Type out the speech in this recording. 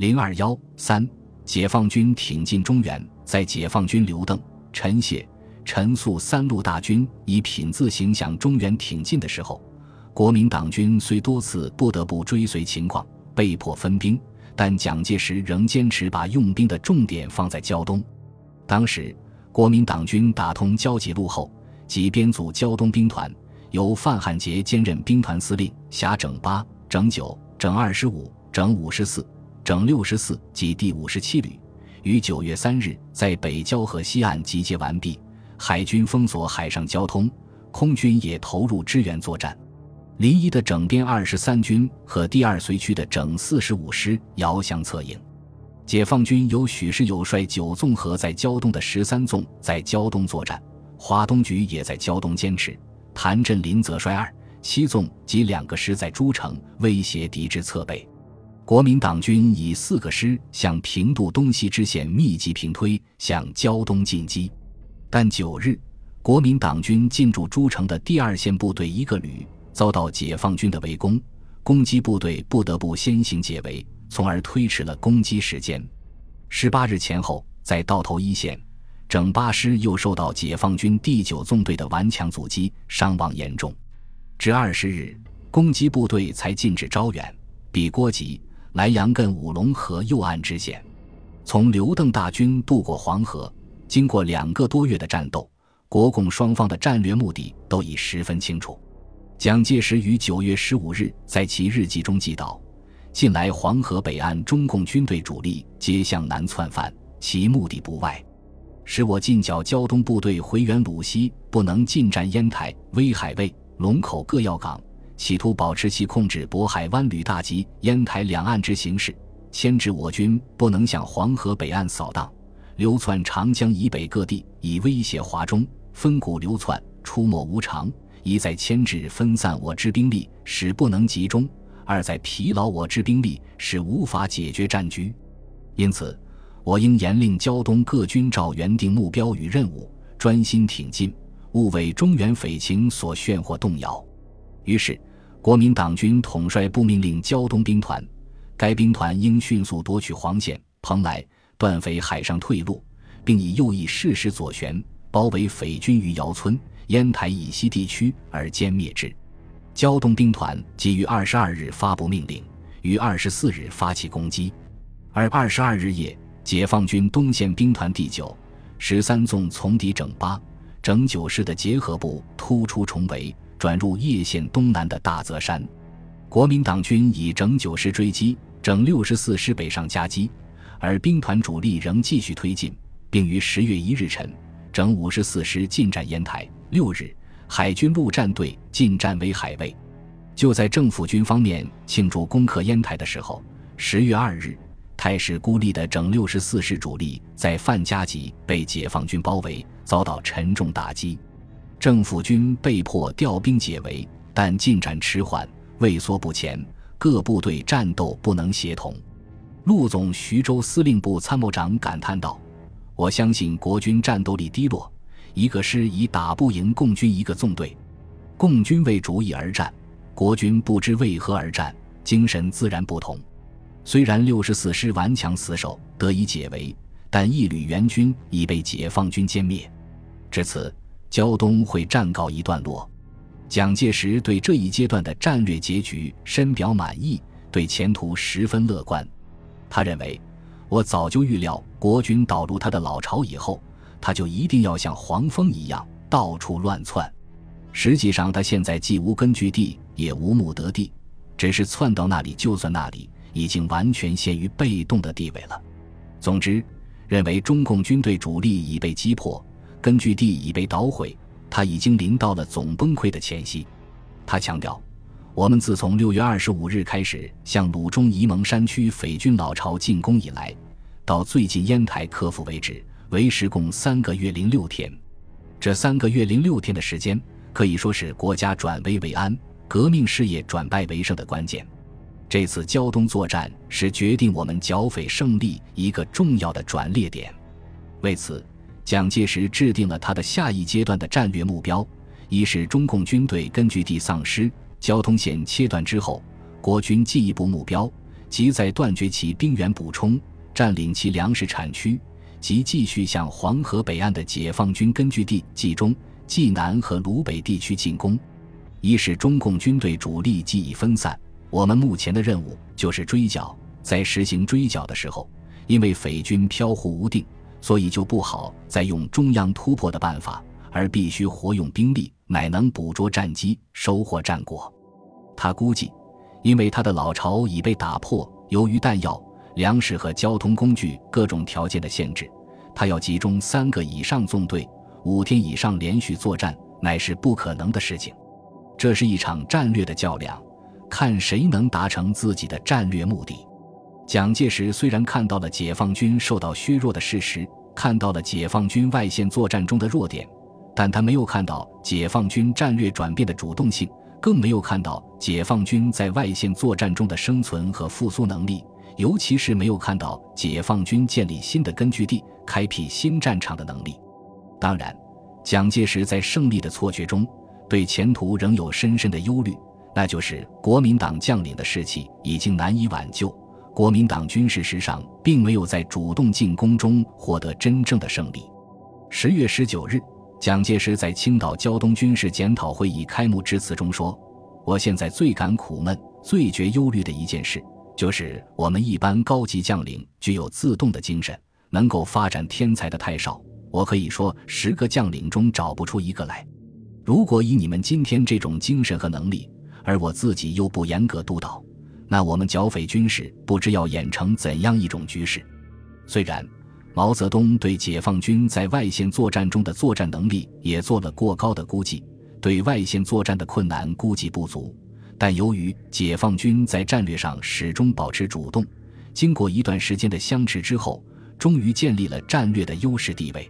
零二幺三，解放军挺进中原，在解放军刘邓、陈谢、陈粟三路大军以品字形向中原挺进的时候，国民党军虽多次不得不追随情况，被迫分兵，但蒋介石仍坚持把用兵的重点放在胶东。当时，国民党军打通胶济路后，即编组胶东兵团，由范汉杰兼任兵团司令，辖整八、整九、整二十五、整五十四。整六十四及第五十七旅于九月三日在北交河西岸集结完毕，海军封锁海上交通，空军也投入支援作战。临沂的整编二十三军和第二随区的整四十五师遥相策应。解放军由许世友率九纵和在胶东的十三纵在胶东作战，华东局也在胶东坚持。谭震林则率二七纵及两个师在诸城威胁敌之侧背。国民党军以四个师向平度东西支线密集平推，向胶东进击。但九日，国民党军进驻诸城的第二线部队一个旅遭到解放军的围攻，攻击部队不得不先行解围，从而推迟了攻击时间。十八日前后，在道头一线，整八师又受到解放军第九纵队的顽强阻击，伤亡严重。至二十日，攻击部队才进至招远，比郭集。莱阳艮五龙河右岸支线，从刘邓大军渡过黄河，经过两个多月的战斗，国共双方的战略目的都已十分清楚。蒋介石于九月十五日在其日记中记道：“近来黄河北岸中共军队主力皆向南窜犯，其目的不外，使我近剿胶东部队回援鲁西，不能进占烟台、威海卫、龙口各要港。”企图保持其控制渤海湾旅大及烟台两岸之形势，牵制我军不能向黄河北岸扫荡，流窜长江以北各地，以威胁华中；分股流窜，出没无常，一在牵制分散我之兵力，使不能集中；二在疲劳我之兵力，使无法解决战局。因此，我应严令胶东各军照原定目标与任务，专心挺进，勿为中原匪情所炫或动摇。于是。国民党军统帅部命令胶东兵团，该兵团应迅速夺取黄县、蓬莱，断匪海上退路，并以右翼适时左旋，包围匪军于姚村、烟台以西地区而歼灭之。胶东兵团即于二十二日发布命令，于二十四日发起攻击。而二十二日夜，解放军东线兵团第九、十三纵从敌整八、整九师的结合部突出重围。转入叶县东南的大泽山，国民党军以整九师追击，整六十四师北上夹击，而兵团主力仍继续推进，并于十月一日晨，整五十四师进占烟台。六日，海军陆战队进占威海卫。就在政府军方面庆祝攻克烟台的时候，十月二日，态势孤立的整六十四师主力在范家集被解放军包围，遭到沉重打击。政府军被迫调兵解围，但进展迟缓，畏缩不前，各部队战斗不能协同。陆总徐州司令部参谋长感叹道：“我相信国军战斗力低落，一个师已打不赢共军一个纵队。共军为主义而战，国军不知为何而战，精神自然不同。虽然六十四师顽强死守，得以解围，但一旅援军已被解放军歼灭。至此。”胶东会战告一段落，蒋介石对这一阶段的战略结局深表满意，对前途十分乐观。他认为，我早就预料国军导入他的老巢以后，他就一定要像黄蜂一样到处乱窜。实际上，他现在既无根据地，也无目得地，只是窜到那里就算那里，已经完全陷于被动的地位了。总之，认为中共军队主力已被击破。根据地已被捣毁，他已经临到了总崩溃的前夕。他强调，我们自从六月二十五日开始向鲁中沂蒙山区匪军老巢进攻以来，到最近烟台克服为止，为时共三个月零六天。这三个月零六天的时间，可以说是国家转危为安、革命事业转败为胜的关键。这次胶东作战是决定我们剿匪胜利一个重要的转捩点。为此。蒋介石制定了他的下一阶段的战略目标：一是中共军队根据地丧失，交通线切断之后，国军进一步目标即在断绝其兵源补充、占领其粮食产区，即继续向黄河北岸的解放军根据地冀中、冀南和鲁北地区进攻。一是中共军队主力既已分散，我们目前的任务就是追剿。在实行追剿的时候，因为匪军飘忽无定，所以就不好再用中央突破的办法，而必须活用兵力，乃能捕捉战机，收获战果。他估计，因为他的老巢已被打破，由于弹药、粮食和交通工具各种条件的限制，他要集中三个以上纵队，五天以上连续作战，乃是不可能的事情。这是一场战略的较量，看谁能达成自己的战略目的。蒋介石虽然看到了解放军受到削弱的事实，看到了解放军外线作战中的弱点，但他没有看到解放军战略转变的主动性，更没有看到解放军在外线作战中的生存和复苏能力，尤其是没有看到解放军建立新的根据地、开辟新战场的能力。当然，蒋介石在胜利的错觉中。对前途仍有深深的忧虑，那就是国民党将领的士气已经难以挽救。国民党军事实上并没有在主动进攻中获得真正的胜利。十月十九日，蒋介石在青岛胶东军事检讨会议开幕致辞中说：“我现在最感苦闷、最觉忧虑的一件事，就是我们一般高级将领具有自动的精神，能够发展天才的太少。我可以说，十个将领中找不出一个来。”如果以你们今天这种精神和能力，而我自己又不严格督导，那我们剿匪军事不知要演成怎样一种局势。虽然毛泽东对解放军在外线作战中的作战能力也做了过高的估计，对外线作战的困难估计不足，但由于解放军在战略上始终保持主动，经过一段时间的相持之后，终于建立了战略的优势地位。